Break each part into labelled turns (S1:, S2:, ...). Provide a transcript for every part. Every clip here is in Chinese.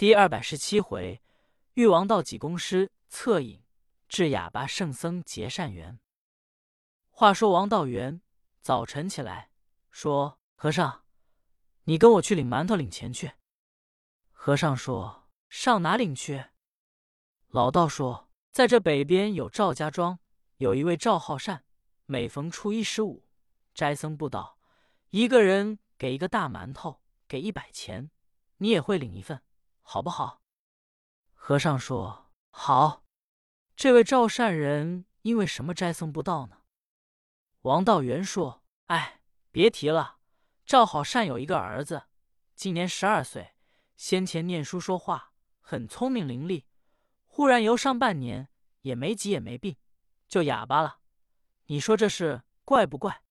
S1: 第二百十七回，玉王道济公师策引至哑巴圣僧结善缘。话说王道元早晨起来，说：“和尚，你跟我去领馒头，领钱去。”和尚说：“上哪领去？”老道说：“在这北边有赵家庄，有一位赵浩善，每逢初一十五，斋僧布道，一个人给一个大馒头，给一百钱，你也会领一份。”好不好？和尚说：“好。”这位赵善人因为什么斋僧不到呢？王道元说：“哎，别提了。赵好善有一个儿子，今年十二岁，先前念书说话很聪明伶俐，忽然游上半年，也没疾也没病，就哑巴了。你说这事怪不怪？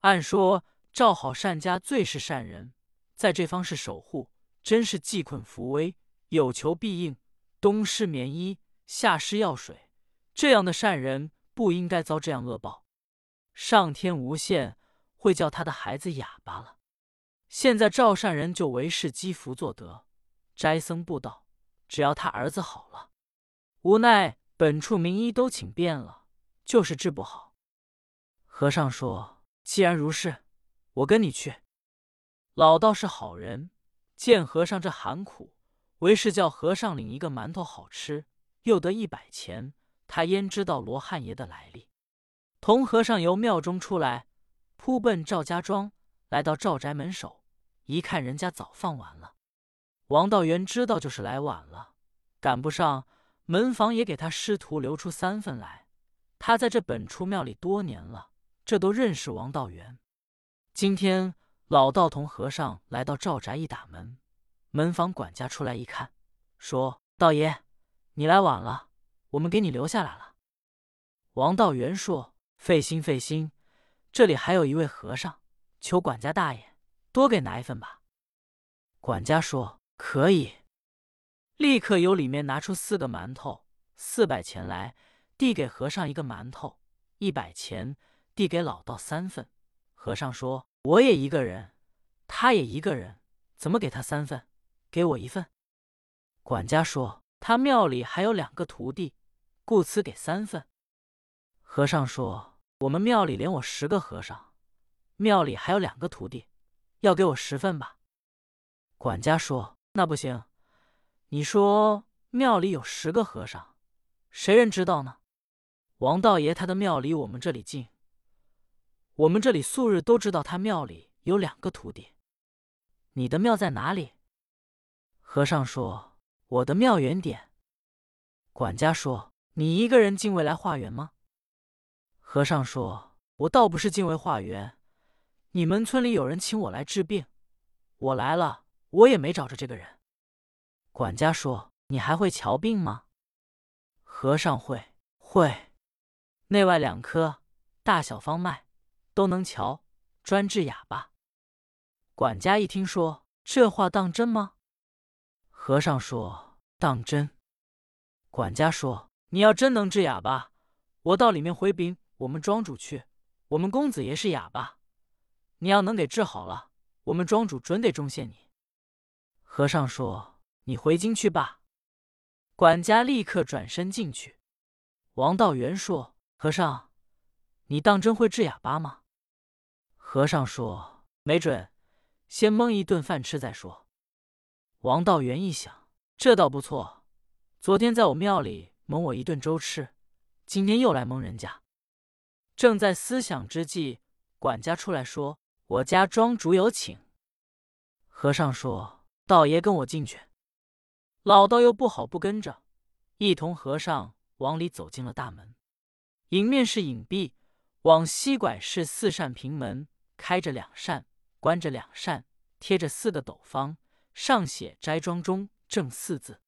S1: 按说赵好善家最是善人，在这方是守护。”真是济困扶危，有求必应，冬施棉衣，夏施药水，这样的善人不应该遭这样恶报。上天无限，会叫他的孩子哑巴了。现在赵善人就为是积福作德，斋僧布道，只要他儿子好了。无奈本处名医都请遍了，就是治不好。和尚说：“既然如是，我跟你去。”老道是好人。见和尚这喊苦，为是叫和尚领一个馒头好吃，又得一百钱。他焉知道罗汉爷的来历？同和尚由庙中出来，扑奔赵家庄，来到赵宅门首，一看人家早放完了。王道元知道就是来晚了，赶不上门房也给他师徒留出三份来。他在这本初庙里多年了，这都认识王道元。今天。老道同和尚来到赵宅，一打门，门房管家出来一看，说：“道爷，你来晚了，我们给你留下来了。”王道元说：“费心费心，这里还有一位和尚，求管家大爷多给拿一份吧。”管家说：“可以。”立刻由里面拿出四个馒头，四百钱来，递给和尚一个馒头，一百钱递给老道三份。和尚说。我也一个人，他也一个人，怎么给他三份？给我一份。管家说：“他庙里还有两个徒弟，故此给三份。”和尚说：“我们庙里连我十个和尚，庙里还有两个徒弟，要给我十份吧。”管家说：“那不行。你说庙里有十个和尚，谁人知道呢？王道爷他的庙离我们这里近。”我们这里素日都知道他庙里有两个徒弟。你的庙在哪里？和尚说：“我的庙远点。”管家说：“你一个人进未来化缘吗？”和尚说：“我倒不是进未化缘，你们村里有人请我来治病，我来了，我也没找着这个人。”管家说：“你还会瞧病吗？”和尚会，会，内外两科，大小方脉。都能瞧，专治哑巴。管家一听说这话当真吗？和尚说当真。管家说：“你要真能治哑巴，我到里面回禀我们庄主去。我们公子爷是哑巴，你要能给治好了，我们庄主准得重谢你。”和尚说：“你回京去吧。”管家立刻转身进去。王道元说：“和尚，你当真会治哑巴吗？”和尚说：“没准，先蒙一顿饭吃再说。”王道元一想，这倒不错。昨天在我庙里蒙我一顿粥吃，今天又来蒙人家。正在思想之际，管家出来说：“我家庄主有请。”和尚说：“道爷跟我进去。”老道又不好不跟着，一同和尚往里走进了大门。迎面是隐蔽，往西拐是四扇平门。开着两扇，关着两扇，贴着四个斗方，上写“斋庄中正”四字。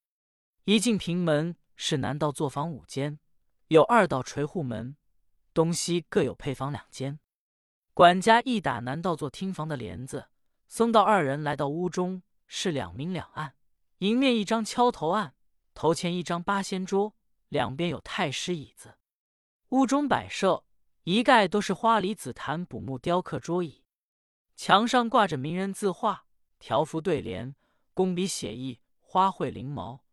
S1: 一进平门是南道坐房五间，有二道垂户门，东西各有配房两间。管家一打南道做厅房的帘子，僧道二人来到屋中，是两明两暗。迎面一张敲头案，头前一张八仙桌，两边有太师椅子。屋中摆设。一概都是花梨紫檀补木雕刻桌椅，墙上挂着名人字画、条幅对联、工笔写意、花卉翎毛，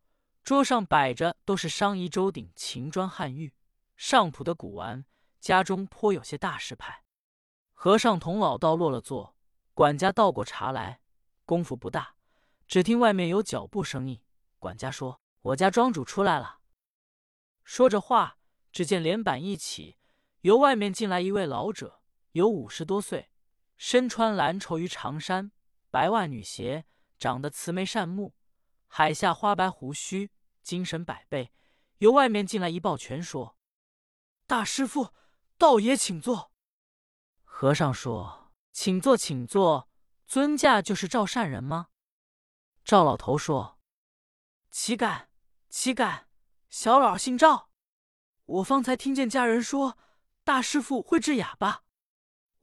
S1: 桌上摆着都是商夷周鼎秦砖汉玉上谱的古玩，家中颇有些大师派。和尚同老道落了座，管家倒过茶来，功夫不大，只听外面有脚步声音。管家说：“我家庄主出来了。”说着话，只见帘板一起，由外面进来一位老者，有五十多岁，身穿蓝绸鱼长衫，白袜女鞋，长得慈眉善目，海下花白胡须，精神百倍。由外面进来一抱拳说：“大师傅，道爷请坐。”和尚说：“请坐，请坐。尊驾就是赵善人吗？”赵老头说：“岂敢，岂敢。”小老姓赵，我方才听见家人说大师傅会治哑巴。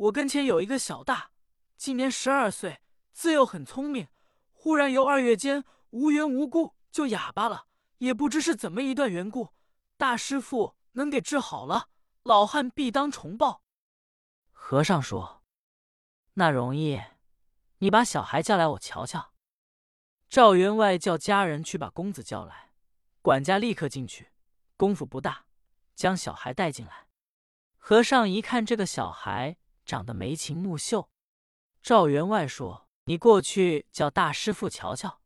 S1: 我跟前有一个小大，今年十二岁，自幼很聪明，忽然由二月间无缘无故就哑巴了，也不知是怎么一段缘故。大师傅能给治好了，老汉必当重报。和尚说：“那容易，你把小孩叫来，我瞧瞧。”赵员外叫家人去把公子叫来。管家立刻进去，功夫不大，将小孩带进来。和尚一看这个小孩长得眉清目秀，赵员外说：“你过去叫大师傅瞧瞧。”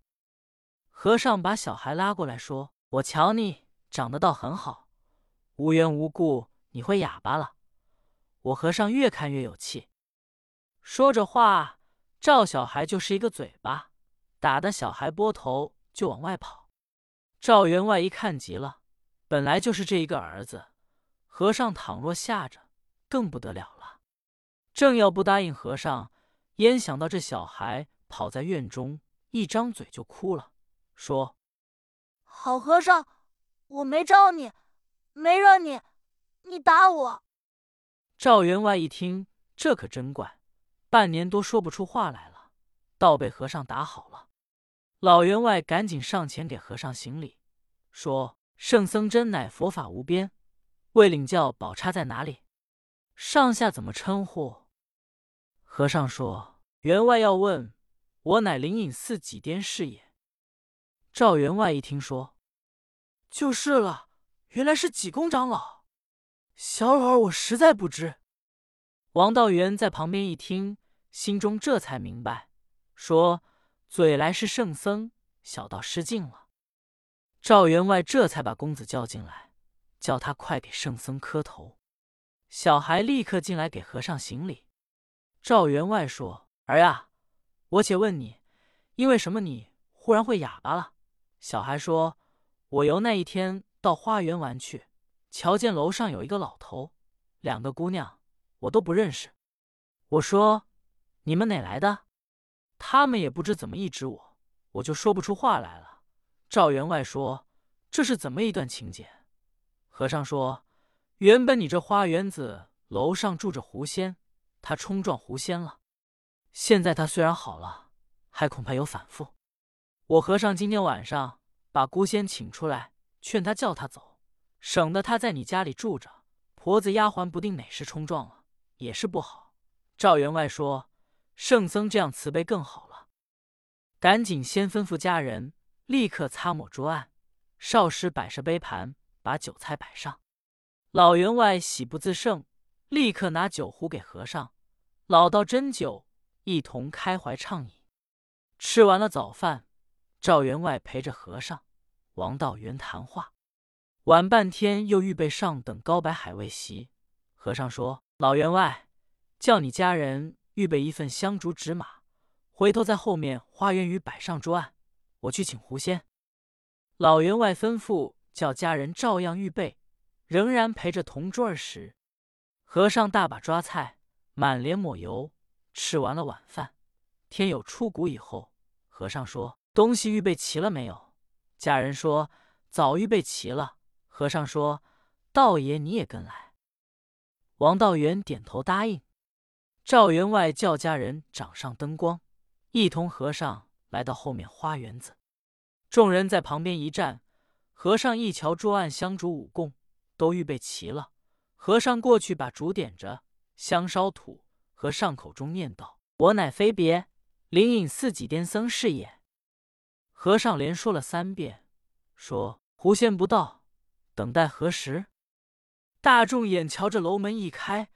S1: 和尚把小孩拉过来说：“我瞧你长得倒很好，无缘无故你会哑巴了。”我和尚越看越有气，说着话，赵小孩就是一个嘴巴，打的小孩拨头就往外跑。赵员外一看急了，本来就是这一个儿子，和尚倘若吓着，更不得了了。正要不答应和尚，焉想到这小孩跑在院中，一张嘴就哭了，说：“
S2: 好和尚，我没招你，没惹你，你打我。”
S1: 赵员外一听，这可真怪，半年多说不出话来了，倒被和尚打好了。老员外赶紧上前给和尚行礼，说：“圣僧真乃佛法无边，未领教宝钗在哪里？上下怎么称呼？”和尚说：“员外要问，我乃灵隐寺几颠是也。”赵员外一听说，就是了，原来是济公长老。小儿我实在不知。王道元在旁边一听，心中这才明白，说。嘴来是圣僧，小道失敬了。赵员外这才把公子叫进来，叫他快给圣僧磕头。小孩立刻进来给和尚行礼。赵员外说：“儿呀，我且问你，因为什么你忽然会哑巴了？”小孩说：“我由那一天到花园玩去，瞧见楼上有一个老头，两个姑娘，我都不认识。我说：你们哪来的？”他们也不知怎么一指我，我就说不出话来了。赵员外说：“这是怎么一段情节？”和尚说：“原本你这花园子楼上住着狐仙，他冲撞狐仙了。现在他虽然好了，还恐怕有反复。我和尚今天晚上把孤仙请出来，劝他叫他走，省得他在你家里住着，婆子丫鬟不定哪时冲撞了，也是不好。”赵员外说。圣僧这样慈悲更好了，赶紧先吩咐家人，立刻擦抹桌案，少师摆设杯盘，把酒菜摆上。老员外喜不自胜，立刻拿酒壶给和尚、老道斟酒，一同开怀畅饮。吃完了早饭，赵员外陪着和尚、王道元谈话，晚半天又预备上等高白海味席。和尚说：“老员外，叫你家人。”预备一份香烛纸马，回头在后面花园鱼摆上桌案，我去请狐仙。老员外吩咐叫家人照样预备，仍然陪着同桌儿时。和尚大把抓菜，满脸抹油。吃完了晚饭，天有出谷以后，和尚说：“东西预备齐了没有？”家人说：“早预备齐了。”和尚说：“道爷你也跟来。”王道元点头答应。赵员外叫家人掌上灯光，一同和尚来到后面花园子。众人在旁边一站，和尚一瞧桌案香烛五供都预备齐了。和尚过去把烛点着，香烧土，和尚口中念道：“我乃非别灵隐寺几颠僧是也。”和尚连说了三遍，说：“狐仙不到，等待何时？”大众眼瞧着楼门一开，